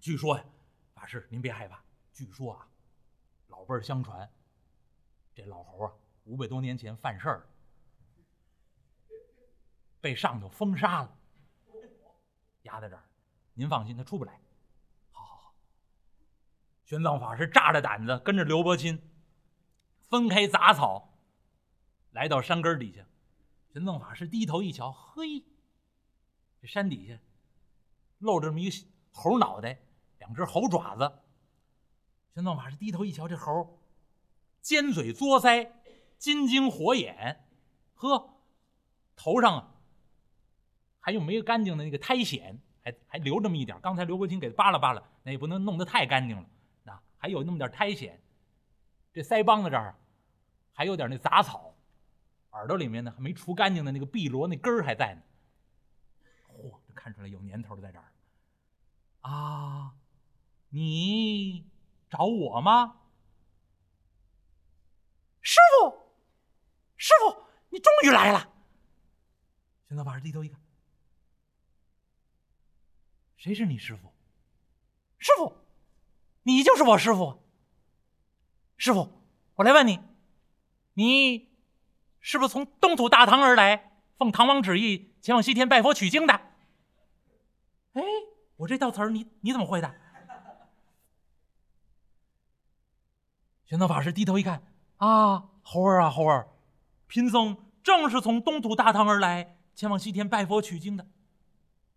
据说呀，法师您别害怕，据说啊，老辈儿相传，这老猴啊，五百多年前犯事儿，被上头封杀了，压在这儿。您放心，他出不来。好好好。玄奘法师炸着胆子跟着刘伯钦分开杂草，来到山根底下。玄奘法师低头一瞧，嘿，这山底下露着这么一个猴脑袋，两只猴爪子。玄奘法师低头一瞧，这猴尖嘴嘬腮，金睛火眼，呵，头上啊还有没干净的那个苔藓，还还留这么一点。刚才刘伯钦给扒拉扒拉，那也不能弄得太干净了，啊，还有那么点苔藓。这腮帮子这儿还有点那杂草。耳朵里面呢还没除干净的那个碧螺那根儿还在呢。嚯，这看出来有年头在这儿。啊，你找我吗？师傅，师傅，你终于来了。玄奘法师低头一看，谁是你师傅？师傅，你就是我师傅。师傅，我来问你，你。是不是从东土大唐而来，奉唐王旨意前往西天拜佛取经的？哎，我这道词儿你你怎么会的？玄奘法师低头一看，啊，猴儿啊猴儿，贫僧正是从东土大唐而来，前往西天拜佛取经的，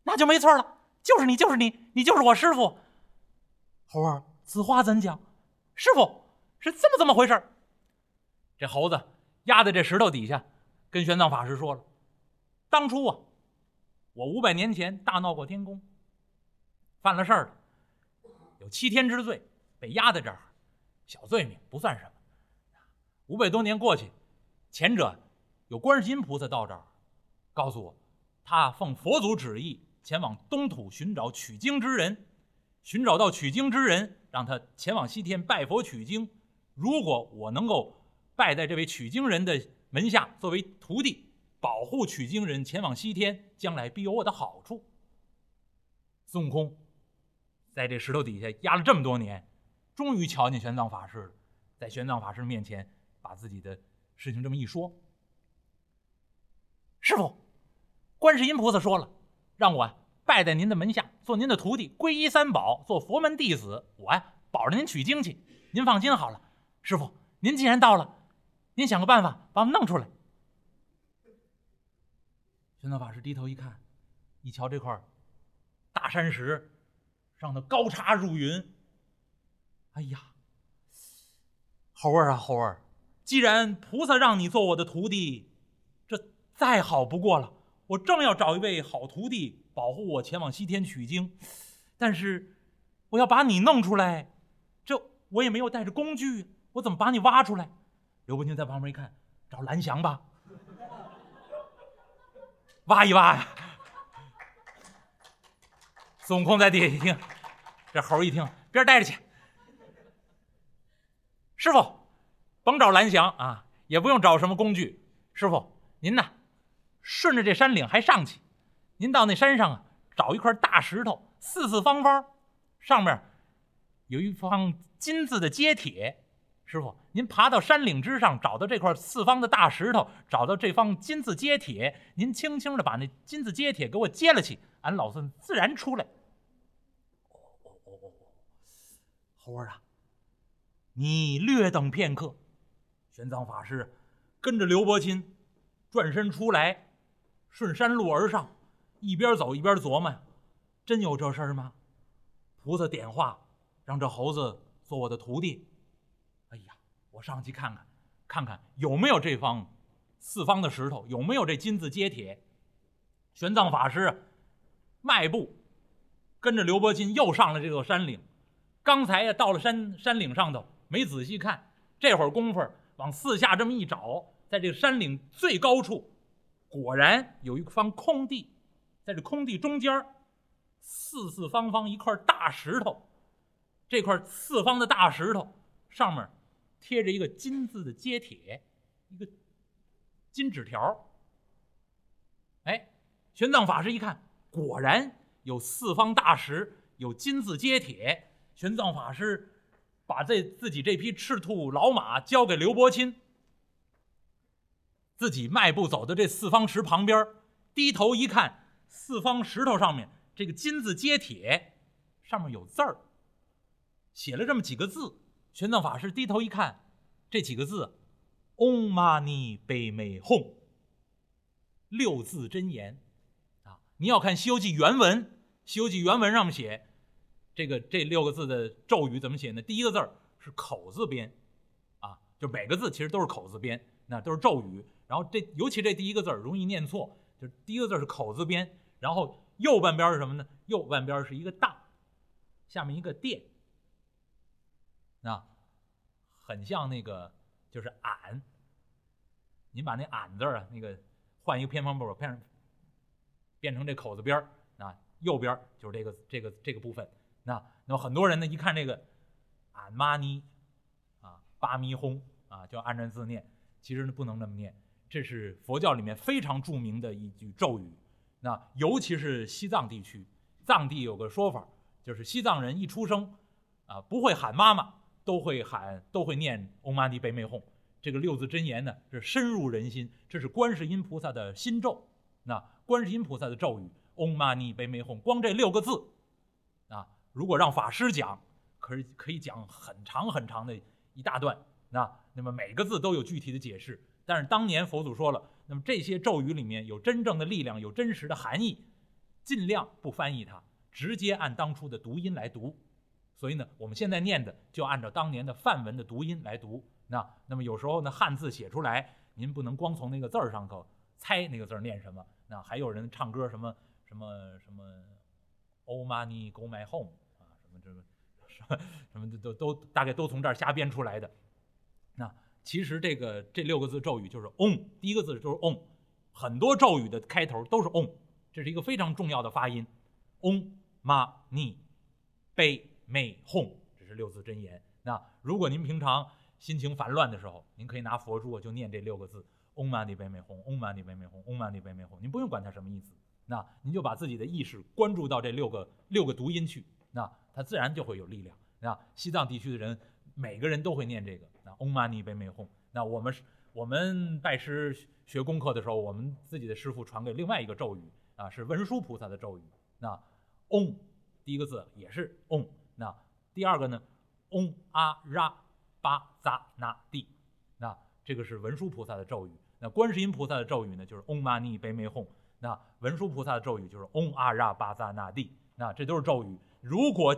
那就没错了，就是你，就是你，你就是我师傅。猴儿，此话怎讲？师傅是这么这么回事这猴子。压在这石头底下，跟玄奘法师说了：“当初啊，我五百年前大闹过天宫，犯了事儿了，有七天之罪，被压在这儿，小罪名不算什么。五百多年过去，前者有观世音菩萨到这儿，告诉我，他奉佛祖旨意前往东土寻找取经之人，寻找到取经之人，让他前往西天拜佛取经。如果我能够。”拜在这位取经人的门下，作为徒弟，保护取经人前往西天，将来必有我的好处。孙悟空在这石头底下压了这么多年，终于瞧见玄奘法师了，在玄奘法师面前把自己的事情这么一说：“师傅，观世音菩萨说了，让我拜在您的门下，做您的徒弟，皈依三宝，做佛门弟子，我呀保着您取经去。您放心好了，师傅，您既然到了。”您想个办法把我弄出来。玄奘法师低头一看，一瞧这块大山石，上头高插入云。哎呀，猴儿啊猴儿，既然菩萨让你做我的徒弟，这再好不过了。我正要找一位好徒弟保护我前往西天取经，但是我要把你弄出来，这我也没有带着工具，我怎么把你挖出来？刘伯钦在旁边一看，找蓝翔吧，挖一挖呀。孙悟空在地下一听，这猴一听，边待着去。师傅，甭找蓝翔啊，也不用找什么工具。师傅，您呢，顺着这山岭还上去，您到那山上啊，找一块大石头，四四方方，上面有一方金字的接铁。师傅，您爬到山岭之上，找到这块四方的大石头，找到这方金字接铁，您轻轻的把那金字接铁给我接了去，俺老孙自然出来。哦哦哦哦哦，猴儿啊，你略等片刻。玄奘法师跟着刘伯钦转身出来，顺山路而上，一边走一边琢磨：真有这事儿吗？菩萨点化，让这猴子做我的徒弟。哎呀，我上去看看，看看有没有这方四方的石头，有没有这金字接铁。玄奘法师迈步跟着刘伯钦又上了这座山岭。刚才呀到了山山岭上头，没仔细看，这会儿功夫往四下这么一找，在这个山岭最高处，果然有一方空地，在这空地中间四四方方一块大石头。这块四方的大石头上面。贴着一个金字的接帖，一个金纸条。哎，玄奘法师一看，果然有四方大石有金字接铁。玄奘法师把这自己这匹赤兔老马交给刘伯钦，自己迈步走到这四方石旁边，低头一看，四方石头上面这个金字接铁，上面有字儿，写了这么几个字。玄奘法师低头一看，这几个字：“Om Mani Padme Hum”，六字真言啊！你要看《西游记》原文，《西游记》原文上面写。这个这六个字的咒语怎么写呢？第一个字儿是口字边，啊，就每个字其实都是口字边，那都是咒语。然后这尤其这第一个字儿容易念错，就第一个字是口字边，然后右半边是什么呢？右半边是一个大，下面一个殿，啊，很像那个就是俺。您把那俺字啊，那个换一个偏旁部，变成变成这口字边儿啊，右边就是这个这个这个部分。那那么很多人呢，一看这个俺妈尼啊，巴咪哄啊，就按着字念。其实呢，不能那么念。这是佛教里面非常著名的一句咒语。那尤其是西藏地区，藏地有个说法，就是西藏人一出生啊，不会喊妈妈，都会喊，都会念嗡嘛呢呗咪吽。这个六字真言呢，是深入人心。这是观世音菩萨的心咒。那观世音菩萨的咒语，嗡嘛呢呗咪吽，光这六个字。如果让法师讲，可是可以讲很长很长的一大段，那那么每个字都有具体的解释。但是当年佛祖说了，那么这些咒语里面有真正的力量，有真实的含义，尽量不翻译它，直接按当初的读音来读。所以呢，我们现在念的就按照当年的梵文的读音来读。那那么有时候呢，汉字写出来，您不能光从那个字儿上头猜那个字儿念什么。那还有人唱歌什么什么什么，Oh money go my home。这个什么什么都都大概都从这儿瞎编出来的。那其实这个这六个字咒语就是嗡，第一个字就是嗡，很多咒语的开头都是嗡，这是一个非常重要的发音。嗡嘛呢呗咪吽，这是六字真言。那如果您平常心情烦乱的时候，您可以拿佛珠就念这六个字：嗡嘛呢呗咪吽，嗡嘛呢呗咪吽，嗡嘛呢呗咪吽。您不用管它什么意思，那您就把自己的意识关注到这六个六个读音去。那它自然就会有力量。那西藏地区的人，每个人都会念这个。那嗡嘛呢呗咪吽。那我们是我们拜师学功课的时候，我们自己的师傅传给另外一个咒语啊，是文殊菩萨的咒语。那嗡，第一个字也是嗡。那第二个呢，嗡阿拉巴扎那地。那这个是文殊菩萨的咒语。那观世音菩萨的咒语呢，就是嗡嘛呢呗咪吽。那文殊菩萨的咒语就是嗡阿拉巴扎那地。那这都是咒语。如果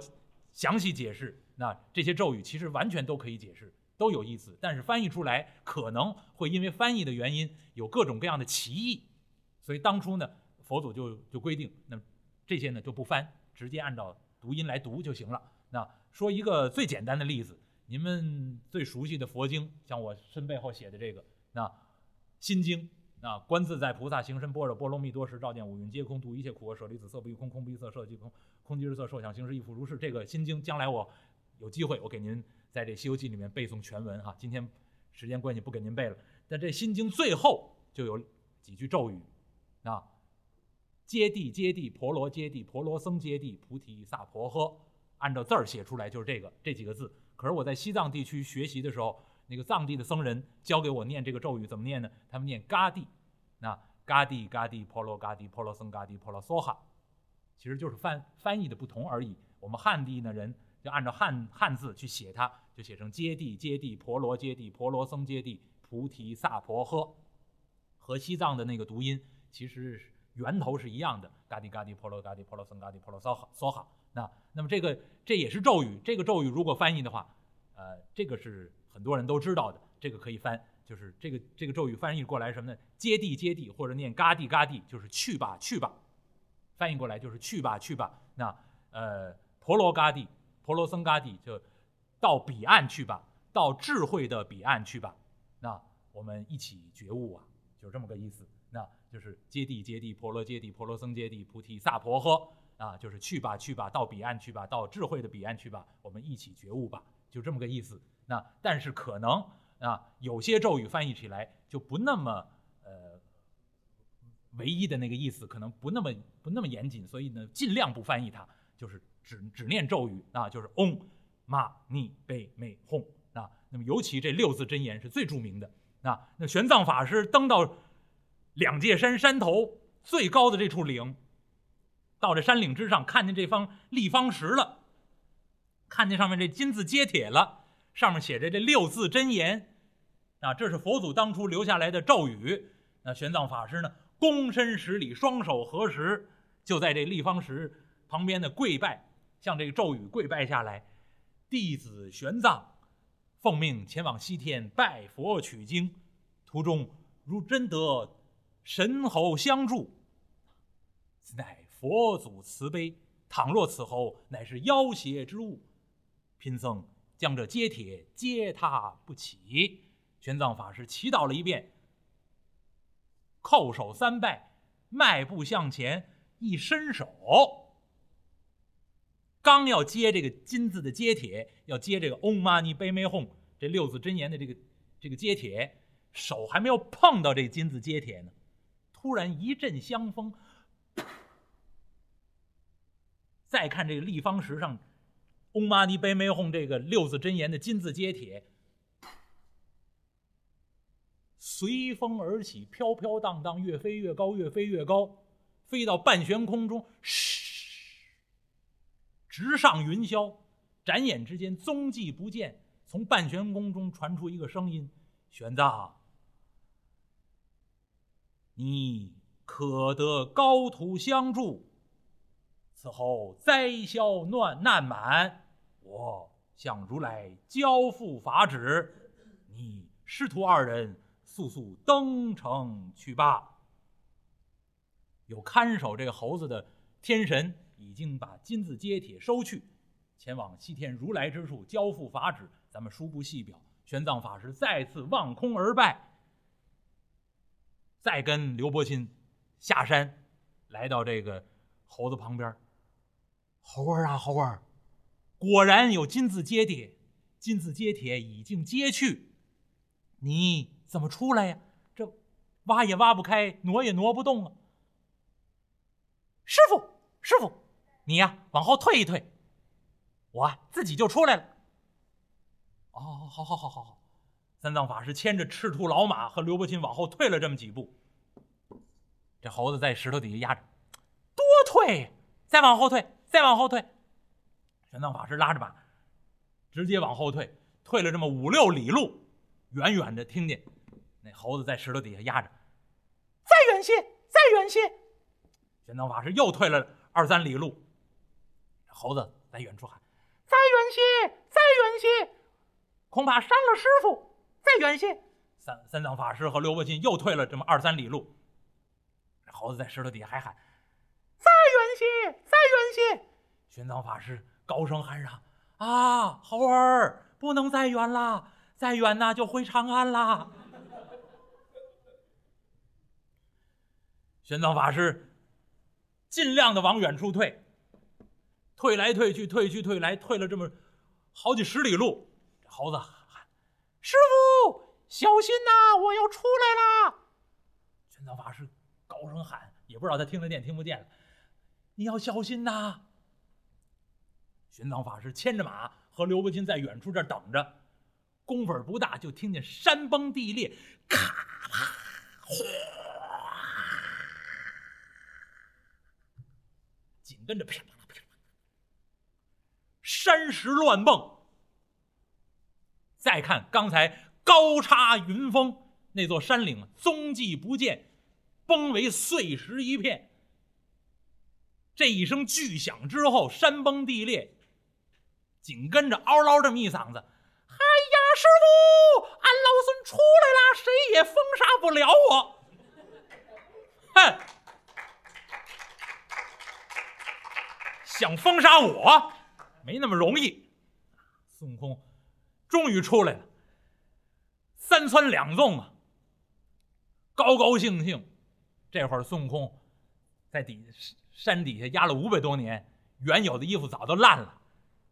详细解释，那这些咒语其实完全都可以解释，都有意思。但是翻译出来可能会因为翻译的原因有各种各样的歧义，所以当初呢，佛祖就就规定，那这些呢就不翻，直接按照读音来读就行了。那说一个最简单的例子，你们最熟悉的佛经，像我身背后写的这个，那心经。啊，观自在菩萨行深般若波罗蜜多时，照见五蕴皆空，度一切苦厄，舍利子色不异空，空不异色，色即空，空即是色，受想行识亦复如是。这个心经，将来我有机会，我给您在这《西游记》里面背诵全文哈。今天时间关系不给您背了，但这心经最后就有几句咒语啊：揭谛揭谛，婆罗揭谛，婆罗僧揭谛，菩提萨婆诃。按照字儿写出来就是这个这几个字。可是我在西藏地区学习的时候。那个藏地的僧人教给我念这个咒语怎么念呢？他们念嘎地，那嘎地嘎地婆罗嘎地婆罗僧嘎地婆罗梭哈，其实就是翻翻译的不同而已。我们汉地的人就按照汉汉字去写它，就写成揭谛揭谛婆罗揭谛婆罗僧揭谛菩提萨婆诃，和西藏的那个读音其实源头是一样的。嘎地嘎地婆罗嘎地婆罗僧嘎地婆罗梭哈梭哈。那那么这个这也是咒语，这个咒语如果翻译的话，呃，这个是。很多人都知道的，这个可以翻，就是这个这个咒语翻译过来什么呢？接地接地，或者念嘎地嘎地，就是去吧去吧，翻译过来就是去吧去吧。那呃，婆罗嘎地，婆罗僧嘎地，就到彼岸去吧，到智慧的彼岸去吧。那我们一起觉悟啊，就这么个意思。那就是接地接地，婆罗接地，婆罗僧接地，菩提萨婆诃啊，就是去吧去吧，到彼岸去吧，到智慧的彼岸去吧，我们一起觉悟吧，就这么个意思。那但是可能啊，有些咒语翻译起来就不那么呃唯一的那个意思，可能不那么不那么严谨，所以呢，尽量不翻译它，就是只只念咒语啊，就是嗡嘛呢呗美吽啊。那么尤其这六字真言是最著名的啊。那玄奘法师登到两界山山头最高的这处岭，到这山岭之上，看见这方立方石了，看见上面这金字接铁了，上面写着这六字真言。啊，这是佛祖当初留下来的咒语。那玄奘法师呢，躬身十礼，双手合十，就在这立方石旁边的跪拜，向这个咒语跪拜下来。弟子玄奘奉命前往西天拜佛取经，途中如真得神猴相助，此乃佛祖慈悲。倘若此猴乃是妖邪之物，贫僧将这接铁接他不起。玄奘法师祈祷了一遍，叩首三拜，迈步向前，一伸手，刚要接这个金字的接铁，要接这个 “Om Mani p a m e Hum” 这六字真言的这个这个接铁，手还没有碰到这金字接铁呢，突然一阵香风，再看这个立方石上 “Om Mani Padme Hum” 这个六字真言的金字接帖。随风而起，飘飘荡荡，越飞越高，越飞越高，飞到半悬空中，嘘，直上云霄。眨眼之间，踪迹不见。从半悬空中传出一个声音：“玄奘，你可得高徒相助，此后灾消难难满。我向如来交付法旨，你师徒二人。”速速登城去吧！有看守这个猴子的天神已经把金字接帖收去，前往西天如来之处交付法旨。咱们书不细表。玄奘法师再次望空而拜，再跟刘伯钦下山，来到这个猴子旁边。猴儿啊，猴儿，果然有金字接铁，金字接铁已经接去，你。怎么出来呀？这挖也挖不开，挪也挪不动啊！师傅，师傅，你呀，往后退一退，我自己就出来了。哦，好，好，好，好，好。三藏法师牵着赤兔老马和刘伯钦往后退了这么几步，这猴子在石头底下压着，多退，再往后退，再往后退。玄奘法师拉着马，直接往后退，退了这么五六里路，远远的听见。那猴子在石头底下压着，再远些，再远些。玄奘法师又退了二三里路，猴子在远处喊：“再远些，再远些，恐怕伤了师傅。”再远些。三三藏法师和刘伯钦又退了这么二三里路，猴子在石头底下还喊：“再远些，再远些。”玄奘法师高声喊嚷：“啊，猴儿，不能再远了，再远呐就回长安啦。”玄奘法师尽量的往远处退，退来退去，退去退来，退了这么好几十里路。猴子喊：“师傅，小心呐，我要出来了！”玄奘法师高声喊，也不知道他听得见听不见了：“你要小心呐！”玄奘法师牵着马和刘伯钦在远处这等着，功夫不大，就听见山崩地裂，咔啦哗。紧跟着，噼里啪啦，噼啪啦，山石乱蹦。再看刚才高插云峰那座山岭，踪迹不见，崩为碎石一片。这一声巨响之后，山崩地裂，紧跟着嗷嗷这么一嗓子：“哎呀，师傅，俺老孙出来了，谁也封杀不了我！”哼。想封杀我，没那么容易。孙悟空终于出来了，三窜两纵啊，高高兴兴。这会儿孙悟空在底下山底下压了五百多年，原有的衣服早都烂了，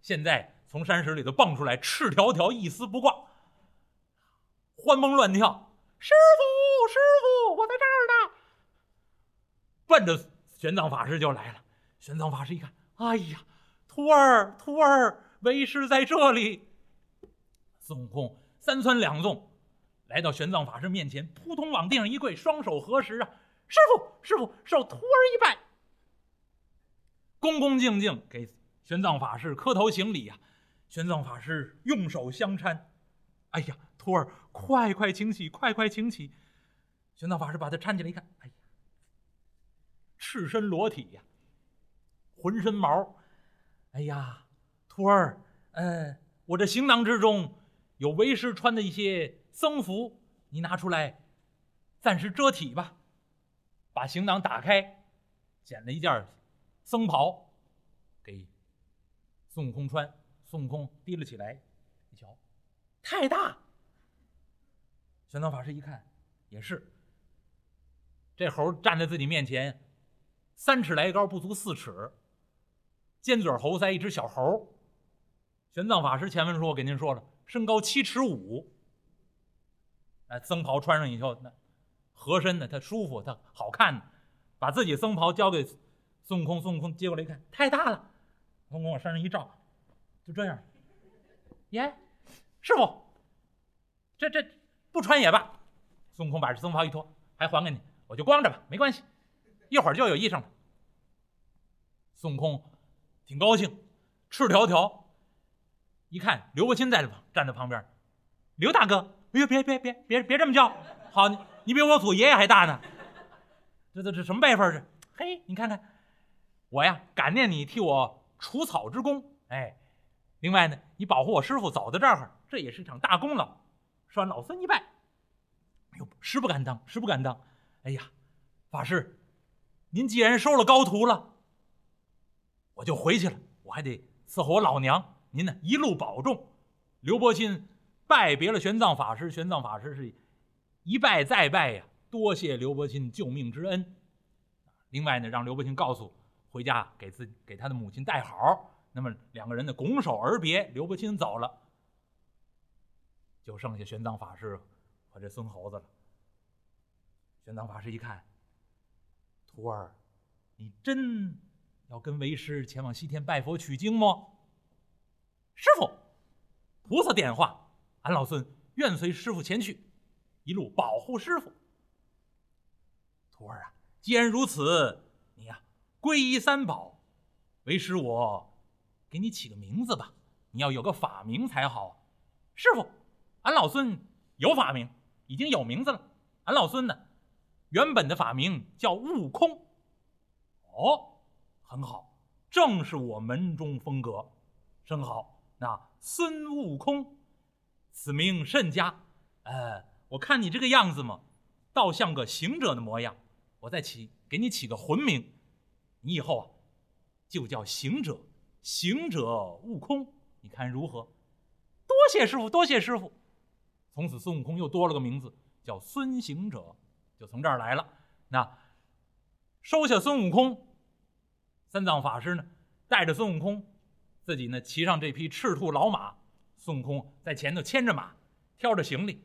现在从山石里头蹦出来，赤条条，一丝不挂，欢蹦乱跳。师傅，师傅，我在这儿呢！奔着玄奘法师就来了。玄奘法师一看。哎呀，徒儿，徒儿，为师在这里。”孙悟空三窜两纵，来到玄奘法师面前，扑通往地上一跪，双手合十啊！师傅，师傅，受徒儿一拜。恭恭敬敬给玄奘法师磕头行礼呀！玄奘法师用手相搀，哎呀，徒儿，快快请起，快快请起！玄奘法师把他搀起来一看，哎呀，赤身裸体呀，浑身毛，哎呀，徒儿，呃，我这行囊之中有为师穿的一些僧服，你拿出来，暂时遮体吧。把行囊打开，捡了一件僧袍，孙悟空穿。孙悟空提了起来，一瞧，太大。玄奘法师一看，也是。这猴站在自己面前，三尺来高，不足四尺，尖嘴猴腮，一只小猴。玄奘法师前文书我给您说了，身高七尺五。哎，僧袍穿上以后，那。合身的，他舒服，他好看。把自己僧袍交给孙悟空，孙悟空接过来一看，太大了。孙悟空往身上一照，就这样。耶，师傅，这这不穿也罢。孙悟空把这僧袍一脱，还还给你，我就光着吧，没关系，一会儿就有衣裳了。孙悟空挺高兴，赤条条。一看刘伯钦在这站在旁边，刘大哥，哎呦，别别别别别这么叫，好你。你比我祖爷爷还大呢，这这这什么辈分这？嘿，你看看，我呀感念你替我除草之功，哎，另外呢，你保护我师傅走到这儿，这也是一场大功劳。说完，老孙一拜，哎呦，实不敢当，实不敢当。哎呀，法师，您既然收了高徒了，我就回去了，我还得伺候我老娘。您呢，一路保重。刘伯钦拜别了玄奘法师，玄奘法师是。一拜再拜呀，多谢刘伯钦救命之恩。另外呢，让刘伯钦告诉回家给自给他的母亲带好。那么两个人呢，拱手而别。刘伯钦走了，就剩下玄奘法师和这孙猴子了。玄奘法师一看，徒儿，你真要跟为师前往西天拜佛取经吗？师傅，菩萨点化，俺老孙愿随师傅前去。一路保护师傅，徒儿啊，既然如此，皈依三宝，为师我给你起个名字吧。你要有个法名才好。师傅，俺老孙有法名，已经有名字了。俺老孙呢，原本的法名叫悟空。哦，很好，正是我门中风格，甚好。那孙悟空，此名甚佳。呃。我看你这个样子嘛，倒像个行者的模样。我再起给你起个魂名，你以后啊就叫行者，行者悟空，你看如何？多谢师傅，多谢师傅。从此孙悟空又多了个名字，叫孙行者，就从这儿来了。那收下孙悟空，三藏法师呢带着孙悟空，自己呢骑上这匹赤兔老马，孙悟空在前头牵着马，挑着行李。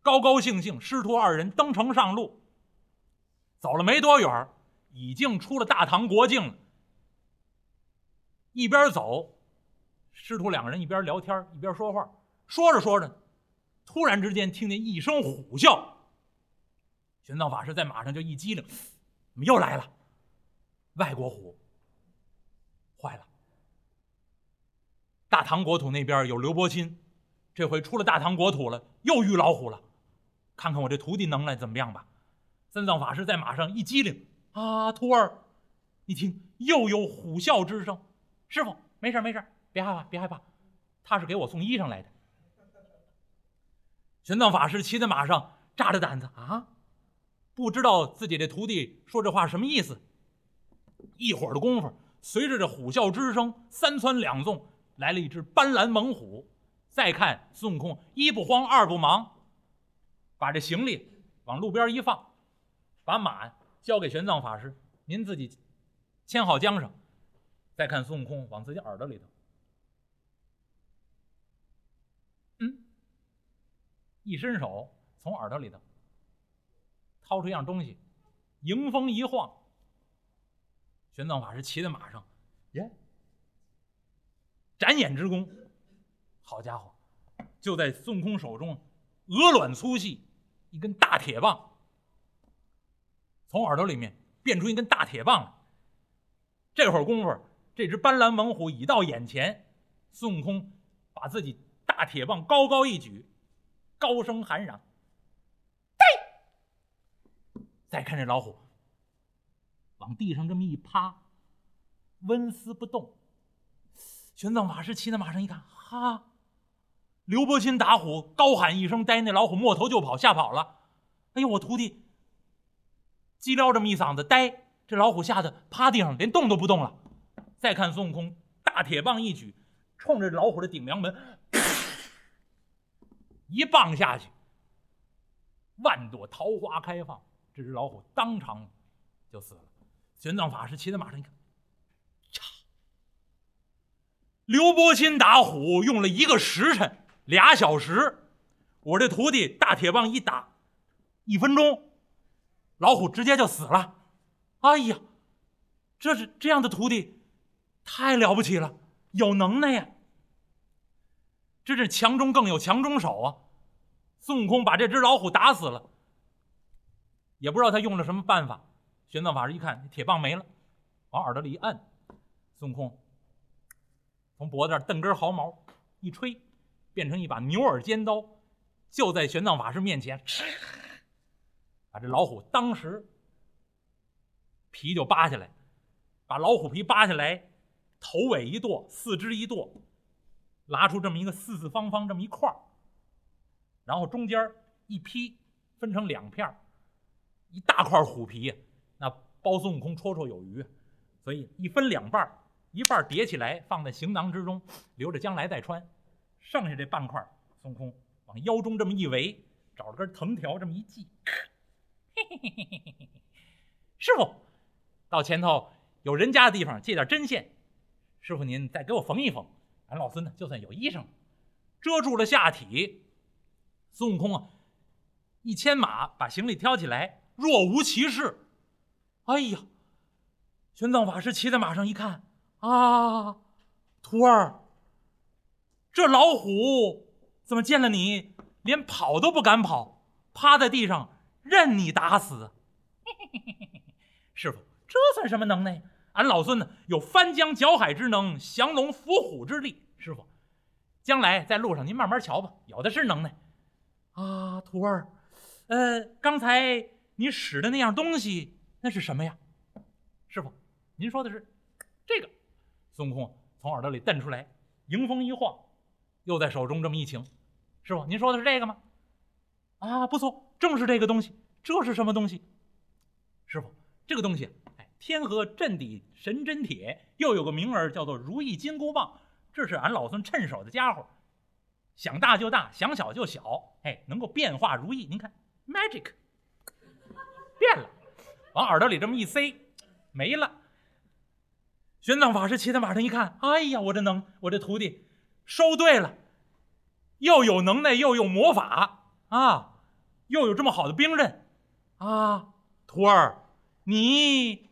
高高兴兴，师徒二人登城上路。走了没多远，已经出了大唐国境了。一边走，师徒两个人一边聊天一边说话。说着说着，突然之间听见一声虎啸。玄奘法师在马上就一激灵，怎么又来了？外国虎！坏了！大唐国土那边有刘伯钦，这回出了大唐国土了，又遇老虎了。看看我这徒弟能耐怎么样吧？三藏法师在马上一激灵，啊，徒儿，你听，又有虎啸之声。师傅，没事没事，别害怕，别害怕，他是给我送衣裳来的。玄奘法师骑在马上，扎着胆子啊，不知道自己这徒弟说这话什么意思。一会儿的功夫，随着这虎啸之声，三窜两纵，来了一只斑斓猛虎。再看孙悟空，一不慌，二不忙。把这行李往路边一放，把马交给玄奘法师，您自己牵好缰绳。再看孙悟空往自己耳朵里头，嗯，一伸手从耳朵里头掏出一样东西，迎风一晃。玄奘法师骑在马上，耶，展眼之功，好家伙，就在孙悟空手中，鹅卵粗细一根大铁棒，从耳朵里面变出一根大铁棒来。这会儿功夫，这只斑斓猛虎已到眼前，孙悟空把自己大铁棒高高一举，高声喊嚷：“呔！”再看这老虎，往地上这么一趴，纹丝不动。玄奘法师骑在马上一看，哈！刘伯钦打虎，高喊一声“呆”，那老虎摸头就跑，吓跑了。哎呦，我徒弟叽撩这么一嗓子“呆”，这老虎吓得趴地上，连动都不动了。再看孙悟空，大铁棒一举，冲着老虎的顶梁门，一棒下去，万朵桃花开放，这只老虎当场就死了。玄奘法师骑在马上一看。刘伯钦打虎用了一个时辰，俩小时。我这徒弟大铁棒一打，一分钟，老虎直接就死了。哎呀，这是这样的徒弟，太了不起了，有能耐呀！这是强中更有强中手啊！孙悟空把这只老虎打死了，也不知道他用了什么办法。玄奘法师一看，铁棒没了，往耳朵里一摁，孙悟空。从脖子上蹬根毫毛，一吹，变成一把牛耳尖刀，就在玄奘法师面前，这老虎当时皮就扒下来，把老虎皮扒下来，头尾一剁，四肢一剁，拉出这么一个四四方方这么一块儿然后中间一劈，分成两片一大块虎皮，那包孙悟空绰绰有余，所以一分两半一半叠起来放在行囊之中，留着将来再穿。剩下这半块，孙悟空往腰中这么一围，找了根藤条这么一系。嘿嘿嘿嘿嘿嘿！师傅，到前头有人家的地方借点针线，师傅您再给我缝一缝。俺老孙呢，就算有衣裳，遮住了下体。孙悟空啊，一牵马把行李挑起来，若无其事。哎呀，玄奘法师骑在马上一看。啊，徒儿，这老虎怎么见了你连跑都不敢跑，趴在地上任你打死？师傅，这算什么能耐？俺老孙呢有翻江搅海之能，降龙伏虎之力。师傅，将来在路上您慢慢瞧吧，有的是能耐。啊，徒儿，呃，刚才你使的那样东西，那是什么呀？师傅，您说的是这个。孙悟空从耳朵里瞪出来，迎风一晃，又在手中这么一擎。师傅，您说的是这个吗？啊，不错，正是这个东西。这是什么东西？师傅，这个东西，哎，天河镇底神针铁，又有个名儿叫做如意金箍棒。这是俺老孙趁手的家伙，想大就大，想小就小，哎，能够变化如意。您看，magic，变了，往耳朵里这么一塞，没了。玄奘法师骑在马上一看，哎呀，我这能，我这徒弟收对了，又有能耐，又有魔法啊，又有这么好的兵刃啊！徒儿，你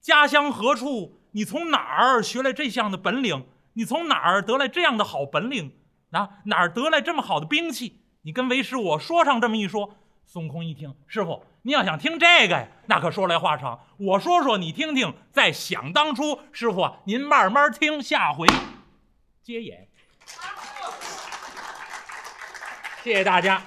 家乡何处？你从哪儿学来这项的本领？你从哪儿得来这样的好本领？啊，哪儿得来这么好的兵器？你跟为师我说上这么一说。孙悟空一听，师傅，你要想听这个呀，那可说来话长。我说说，你听听。在想当初，师傅啊，您慢慢听，下回接演。谢谢大家。